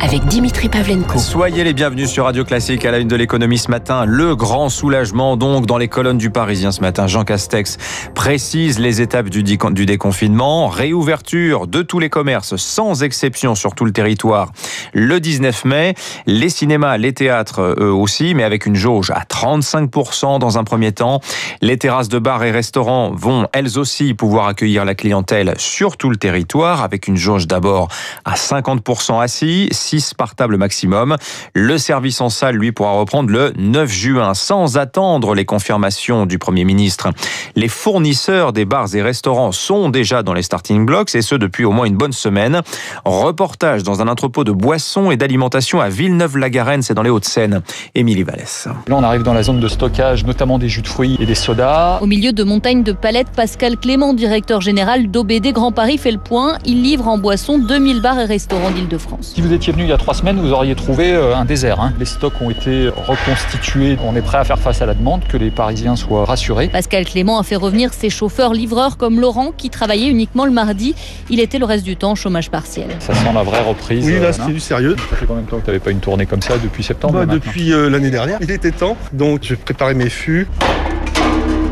avec Dimitri Pavlenko. Soyez les bienvenus sur Radio Classique à la une de l'économie ce matin. Le grand soulagement donc dans les colonnes du Parisien ce matin. Jean Castex précise les étapes du, déconfinement. Réouverture de tous les commerces sans exception sur tout le territoire le 19 mai. Les cinémas, les théâtres eux aussi, mais avec une jauge à 35% dans un premier temps. Les terrasses de bars et restaurants vont elles aussi pouvoir accueillir la clientèle sur tout le territoire avec une jauge d'abord à 50% assis 6 par table maximum. Le service en salle, lui, pourra reprendre le 9 juin sans attendre les confirmations du Premier ministre. Les fournisseurs des bars et restaurants sont déjà dans les starting blocks et ce depuis au moins une bonne semaine. Reportage dans un entrepôt de boissons et d'alimentation à Villeneuve-la-Garenne, c'est dans les Hauts-de-Seine. Émilie Vallès. Là, on arrive dans la zone de stockage, notamment des jus de fruits et des sodas. Au milieu de montagnes de palettes, Pascal Clément, directeur général d'OBD Grand Paris, fait le point. Il livre en boisson 2000 bars et restaurants d'Île-de-France. Si vous étiez il y a trois semaines, vous auriez trouvé euh, un désert. Hein. Les stocks ont été reconstitués. On est prêt à faire face à la demande, que les Parisiens soient rassurés. Pascal Clément a fait revenir ses chauffeurs-livreurs comme Laurent, qui travaillait uniquement le mardi. Il était le reste du temps au chômage partiel. Ça sent la vraie reprise. Oui, là, c'est du sérieux. Ça fait combien de temps que tu n'avais pas une tournée comme ça depuis septembre bah, Depuis euh, l'année dernière. Il était temps, donc je préparais mes fûts.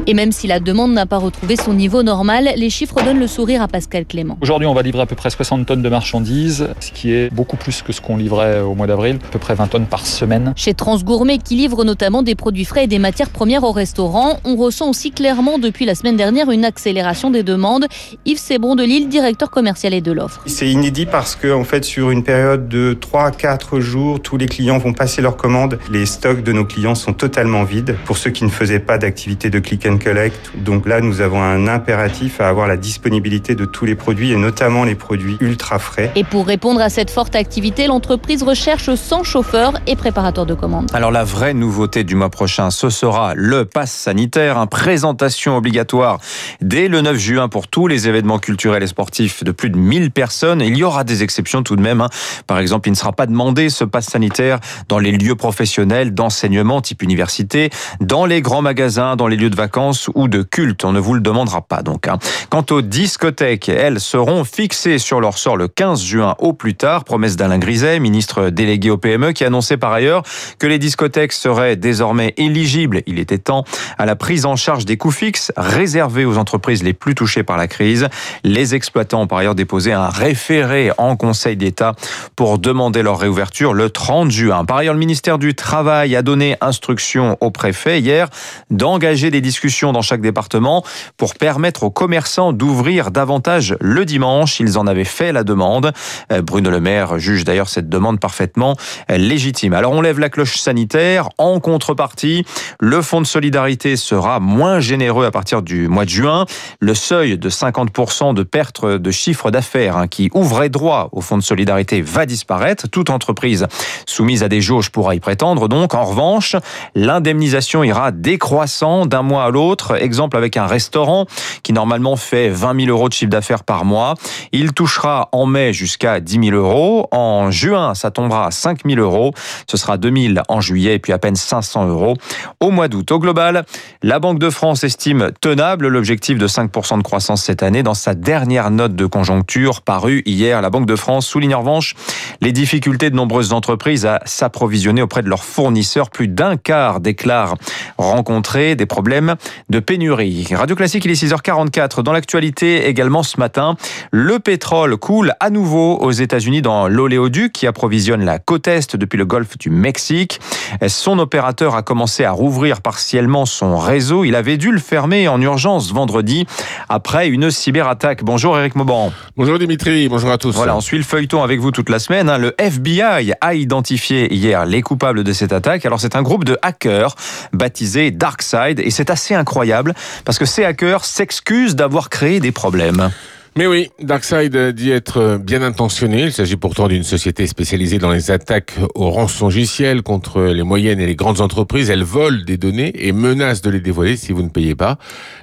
Et même si la demande n'a pas retrouvé son niveau normal, les chiffres donnent le sourire à Pascal Clément. Aujourd'hui, on va livrer à peu près 60 tonnes de marchandises, ce qui est beaucoup plus que ce qu'on livrait au mois d'avril, à peu près 20 tonnes par semaine. Chez Transgourmet, qui livre notamment des produits frais et des matières premières au restaurant, on ressent aussi clairement depuis la semaine dernière une accélération des demandes. Yves Sebron de Lille, directeur commercial et de l'offre. C'est inédit parce que, en fait, sur une période de 3 à 4 jours, tous les clients vont passer leurs commandes. Les stocks de nos clients sont totalement vides. Pour ceux qui ne faisaient pas d'activité de click and collect, donc là, nous avons un impératif à avoir la disponibilité de tous les produits et notamment les produits ultra frais. Et pour répondre à cette forte activité, l'entreprise recherche 100 chauffeurs et préparateurs de commandes. Alors la vraie nouveauté du mois prochain, ce sera le pass sanitaire, une présentation obligatoire dès le 9 juin pour tous les événements culturels et sportifs de plus de 1000 personnes. Il y aura des exceptions tout de même. Hein. Par exemple, il ne sera pas demandé ce pass sanitaire dans les lieux professionnels d'enseignement type université, dans les grands magasins, dans les lieux de vacances ou de culte. On ne vous le demandera pas donc. Hein. Quant aux discothèques, elles seront fixées sur leur sort le 15 juin au plus tard. Promesse d'Alain Griset, ministre délégué au PME, qui annonçait par ailleurs que les discothèques seraient désormais éligibles, il était temps, à la prise en charge des coûts fixes réservés aux entreprises les plus touchées par la crise. Les exploitants ont par ailleurs déposé un référé en Conseil d'État pour demander leur réouverture le 30 juin. Par ailleurs, le ministère du Travail a donné instruction au préfet hier d'engager des discussions dans chaque département pour permettre aux commerçants d'ouvrir davantage le dimanche. Ils en avaient fait la demande. Euh, Bruno Le Maire juge d'ailleurs cette demande parfaitement légitime. Alors on lève la cloche sanitaire. En contrepartie, le fonds de solidarité sera moins généreux à partir du mois de juin. Le seuil de 50% de perte de chiffre d'affaires hein, qui ouvrait droit au fonds de solidarité va disparaître. Toute entreprise soumise à des jauges pourra y prétendre. Donc, en revanche, l'indemnisation ira décroissant d'un mois à l'autre exemple avec un restaurant qui normalement fait 20 000 euros de chiffre d'affaires par mois. Il touchera en mai jusqu'à 10 000 euros. En juin, ça tombera à 5 000 euros. Ce sera 2 000 en juillet et puis à peine 500 euros au mois d'août. Au global, la Banque de France estime tenable l'objectif de 5% de croissance cette année. Dans sa dernière note de conjoncture parue hier, la Banque de France souligne en revanche les difficultés de nombreuses entreprises à s'approvisionner auprès de leurs fournisseurs. Plus d'un quart déclarent rencontrer des problèmes de pénurie Radio Classique, il est 6h44. Dans l'actualité également ce matin, le pétrole coule à nouveau aux États-Unis dans l'oléoduc qui approvisionne la côte Est depuis le golfe du Mexique. Son opérateur a commencé à rouvrir partiellement son réseau. Il avait dû le fermer en urgence vendredi après une cyberattaque. Bonjour Eric Mauban. Bonjour Dimitri, bonjour à tous. Voilà, on suit le feuilleton avec vous toute la semaine. Hein. Le FBI a identifié hier les coupables de cette attaque. Alors c'est un groupe de hackers baptisé Darkside et c'est assez incroyable parce que ces hackers s'excusent d'avoir créé des problèmes. Mais oui, Darkseid dit être bien intentionné. Il s'agit pourtant d'une société spécialisée dans les attaques au rançongiciel contre les moyennes et les grandes entreprises. Elle vole des données et menace de les dévoiler si vous ne payez pas.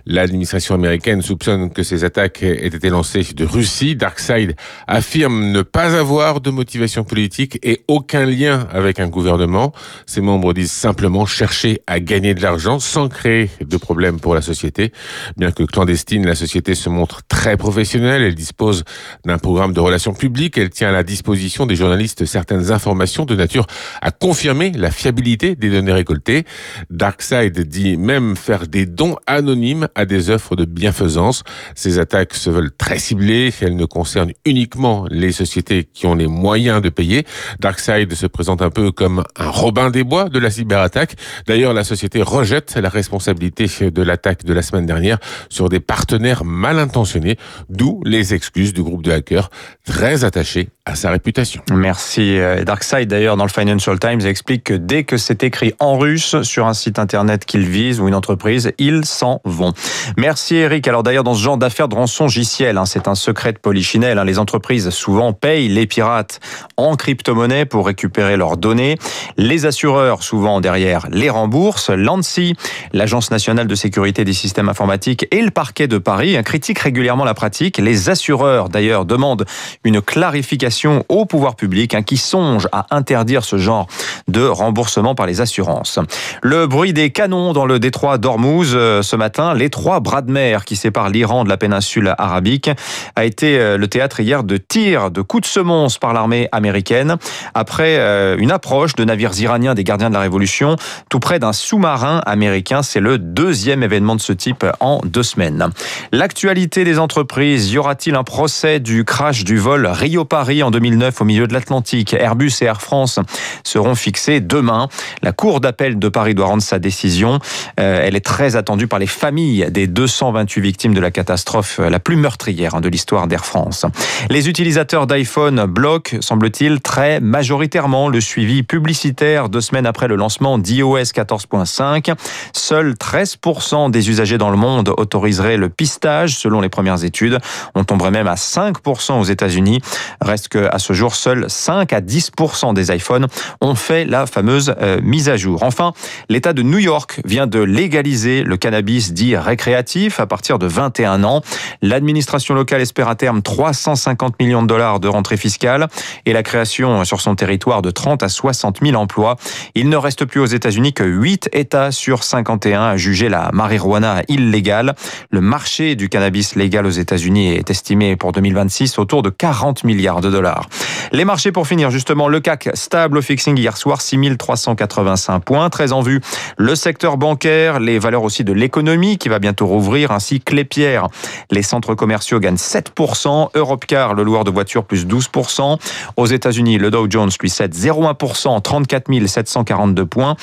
L'administration américaine soupçonne que ces attaques aient été lancées de Russie. Darkseid affirme ne pas avoir de motivation politique et aucun lien avec un gouvernement. Ses membres disent simplement chercher à gagner de l'argent sans créer de problème pour la société. Bien que clandestine, la société se montre très professionnelle Elle dispose d'un programme de relations publiques. Elle tient à la disposition des journalistes certaines informations de nature à confirmer la fiabilité des données récoltées. Darkside dit même faire des dons anonymes à des offres de bienfaisance. Ces attaques se veulent très ciblées. Elles ne concernent uniquement les sociétés qui ont les moyens de payer. Darkside se présente un peu comme un Robin des Bois de la cyberattaque. D'ailleurs, la société rejette la responsabilité de l'attaque de la semaine dernière sur des partenaires mal intentionnés, d'où les excuses du groupe de hackers très attachés à sa réputation. Merci. Darkside, d'ailleurs, dans le Financial Times, explique que dès que c'est écrit en russe sur un site internet qu'ils visent ou une entreprise, ils s'en vont. Merci Eric. Alors d'ailleurs, dans ce genre d'affaires de rançongiciel, hein, c'est un secret de polichinelle. Hein, les entreprises souvent payent les pirates en crypto-monnaie pour récupérer leurs données. Les assureurs, souvent derrière, les remboursent. L'ANSI, l'Agence nationale de sécurité des systèmes informatiques et le parquet de Paris hein, critiquent régulièrement la pratique. Les assureurs, d'ailleurs, demandent une clarification au pouvoir public qui songe à interdire ce genre de remboursement par les assurances. Le bruit des canons dans le détroit d'Ormuz euh, ce matin, l'étroit bras de mer qui sépare l'Iran de la péninsule arabique, a été euh, le théâtre hier de tirs, de coups de semonce par l'armée américaine après euh, une approche de navires iraniens des gardiens de la révolution tout près d'un sous-marin américain. C'est le deuxième événement de ce type en deux semaines. L'actualité des entreprises, y aura-t-il un procès du crash du vol Rio-Paris en 2009 au milieu de l'Atlantique? Airbus et Air France seront fixés demain. La Cour d'appel de Paris doit rendre sa décision. Euh, elle est très attendue par les familles des 228 victimes de la catastrophe la plus meurtrière de l'histoire d'Air France. Les utilisateurs d'iPhone bloquent, semble-t-il, très majoritairement le suivi publicitaire deux semaines après le lancement d'iOS 14.5. Seuls 13% des usagers dans le monde autoriseraient le pistage, selon les premières études. On tomberait même à 5% aux États-Unis. Reste que à ce jour, seuls 5 à 10% des iPhones ont fait la fameuse euh, mise à jour. Enfin, l'État de New York vient de légaliser le cannabis dit récréatif à partir de 21 ans. L'administration locale espère à terme 350 millions de dollars de rentrée fiscale et la création sur son territoire de 30 à 60 000 emplois. Il ne reste plus aux États-Unis que 8 États sur 51 à juger la marijuana illégale. Le marché du cannabis légal aux États-Unis est estimé pour 2026 autour de 40 milliards de dollars. Les marchés pour finir, justement, le CAC stable au fixing hier soir, 6385 points, très en vue. Le secteur bancaire, les valeurs aussi de l'économie qui va bientôt rouvrir, ainsi que les pierres. Les centres commerciaux gagnent 7%, Europcar, le loueur de voitures, plus 12%. Aux États-Unis, le Dow Jones lui cède 0,1%, 34 742 points.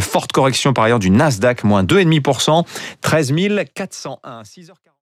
Forte correction par ailleurs du Nasdaq, moins 2,5%, 13 401. 6h40.